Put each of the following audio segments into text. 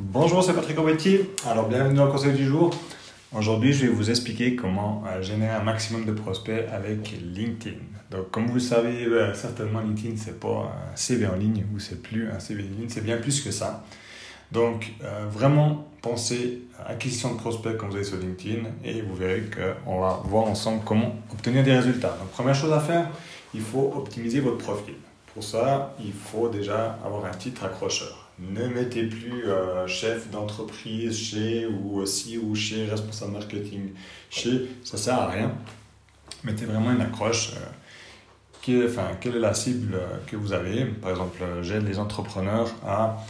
Bonjour, c'est Patrick Orbetti. Alors, bienvenue dans le conseil du jour. Aujourd'hui, je vais vous expliquer comment euh, générer un maximum de prospects avec LinkedIn. Donc, comme vous le savez euh, certainement, LinkedIn, c'est pas un CV en ligne ou c'est plus un CV en ligne, c'est bien plus que ça. Donc, euh, vraiment, pensez à acquisition de prospects quand vous allez sur LinkedIn et vous verrez qu'on va voir ensemble comment obtenir des résultats. Donc, première chose à faire, il faut optimiser votre profil. Pour ça, il faut déjà avoir un titre accrocheur. Ne mettez plus euh, chef d'entreprise chez ou aussi ou chez responsable marketing chez, ça sert à rien. Mettez vraiment une accroche. Euh, quelle est la cible que vous avez Par exemple, j'aide les entrepreneurs à,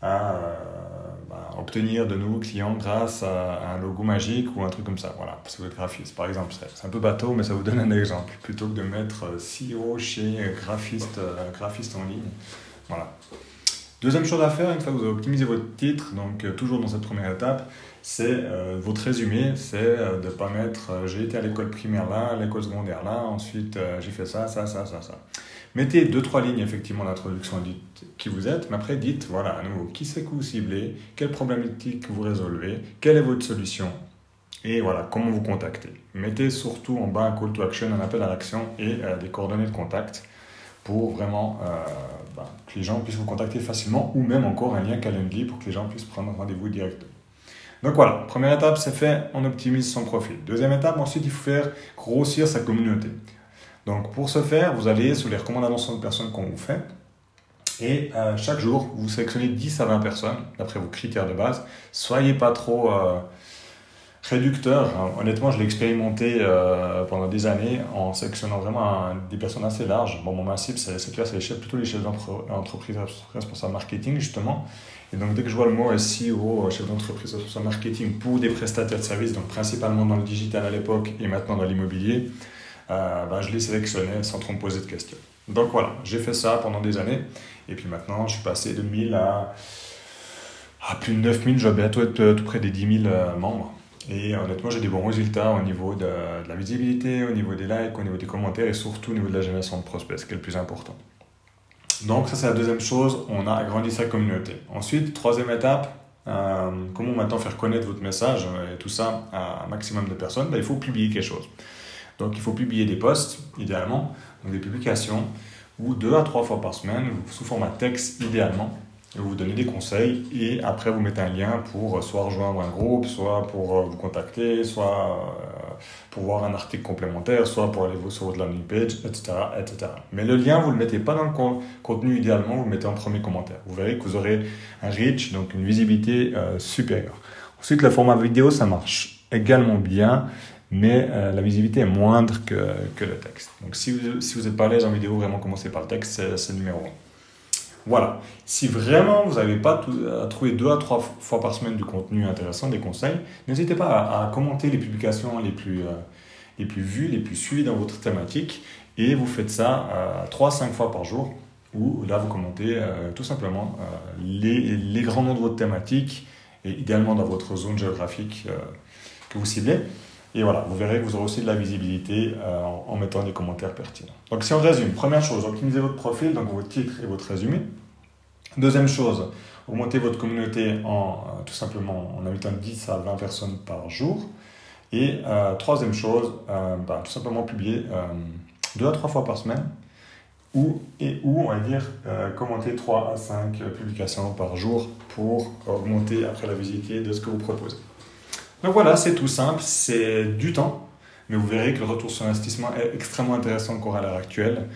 bah, obtenir de nouveaux clients grâce à un logo magique ou un truc comme ça. Voilà, si vous êtes graphiste, par exemple. C'est un peu bateau, mais ça vous donne un exemple. Plutôt que de mettre euh, CEO chez graphiste, euh, graphiste en ligne. Voilà. Deuxième chose à faire, une fois que vous avez optimisé votre titre, donc euh, toujours dans cette première étape, c'est votre résumé, c'est de ne pas mettre j'ai été à l'école primaire là, l'école secondaire là, ensuite j'ai fait ça, ça, ça, ça, ça. Mettez deux, trois lignes effectivement d'introduction, dites qui vous êtes, mais après dites, voilà, à nouveau, qui c'est que vous ciblez, quelle problématique vous résolvez, quelle est votre solution, et voilà, comment vous contactez. Mettez surtout en bas un call to action, un appel à l'action et euh, des coordonnées de contact pour vraiment euh, bah, que les gens puissent vous contacter facilement ou même encore un lien Calendly pour que les gens puissent prendre rendez-vous directement. Donc voilà, première étape, c'est fait, on optimise son profil. Deuxième étape, ensuite, il faut faire grossir sa communauté. Donc pour ce faire, vous allez sur les recommandations de personnes qu'on vous fait. Et euh, chaque jour, vous sélectionnez 10 à 20 personnes, d'après vos critères de base. Soyez pas trop euh, réducteur. Honnêtement, je l'ai expérimenté euh, pendant des années en sélectionnant vraiment des personnes assez larges. Bon, mon cible, c'est clair, c'est chefs, plutôt les chefs d'entreprise responsables marketing, justement. Et donc, dès que je vois le mot SEO, chef d'entreprise responsable marketing, pour des prestataires de services, donc principalement dans le digital à l'époque et maintenant dans l'immobilier, euh, ben, je l'ai sélectionné sans trop me poser de questions. Donc voilà, j'ai fait ça pendant des années. Et puis maintenant, je suis passé de 1000 à, à plus de 9000. Je vais bientôt être euh, tout près des 10 000 euh, membres. Et honnêtement, j'ai des bons résultats au niveau de, la visibilité, au niveau des likes, au niveau des commentaires et surtout au niveau de la génération de prospects, ce qui est le plus important. Donc ça, c'est la deuxième chose. On a agrandi sa communauté. Ensuite, troisième étape, comment maintenant faire connaître votre message et tout ça à un maximum de personnes? Ben, Il faut publier quelque chose. Donc il faut publier des posts, idéalement, donc des publications, ou deux à trois fois par semaine, sous format texte, idéalement. Et vous donnez des conseils et après vous mettez un lien pour euh, soit rejoindre un groupe, soit pour euh, vous contacter, soit euh, pour voir un article complémentaire, soit pour aller sur votre landing page, etc., etc. Mais le lien, vous ne le mettez pas dans le contenu idéalement, vous le mettez en premier commentaire. Vous verrez que vous aurez un reach, donc une visibilité supérieure. Ensuite, le format vidéo, ça marche également bien mais euh, la visibilité est moindre que, que, le texte. Donc si vous, si vous pas à l'aise en vidéo, vraiment commencez par le texte, c'est le numéro 1. Voilà. Si vraiment vous n'avez pas à trouver deux à trois fois par semaine du contenu intéressant, des conseils, n'hésitez pas à, commenter les publications les plus, euh, les plus vues, les plus suivies dans votre thématique, et vous faites ça euh, trois à cinq fois par jour, où là vous commentez tout simplement les, les, grands noms de votre thématique, et idéalement dans votre zone géographique que vous ciblez. Et voilà, vous verrez que vous aurez aussi de la visibilité euh, en, mettant des commentaires pertinents. Donc si on résume, première chose, optimisez votre profil, donc votre titre et votre résumé. Deuxième chose, augmentez votre communauté en euh, tout simplement en invitant 10 à 20 personnes par jour. Et euh, troisième chose, bah, tout simplement publier deux à trois fois par semaine ou, et ou, on va dire, commenter 3 à 5 publications par jour pour augmenter après la visibilité de ce que vous proposez. Donc voilà, c'est tout simple, c'est du temps, mais vous verrez que le retour sur investissement est extrêmement intéressant encore à l'heure actuelle.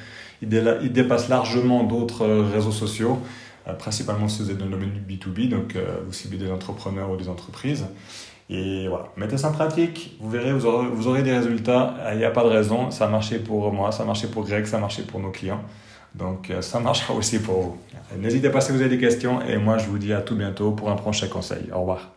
Il, dépasse largement d'autres euh, réseaux sociaux, euh, principalement si vous êtes dans le domaine du B2B, donc euh, vous ciblez des entrepreneurs ou des entreprises. Et voilà, mettez ça en pratique, vous verrez, vous aurez, des résultats. Il n'y a pas de raison, ça a marché pour moi, ça a marché pour Greg, ça a marché pour nos clients. Donc ça marchera aussi pour vous. N'hésitez pas si vous avez des questions et moi je vous dis à tout bientôt pour un prochain conseil. Au revoir.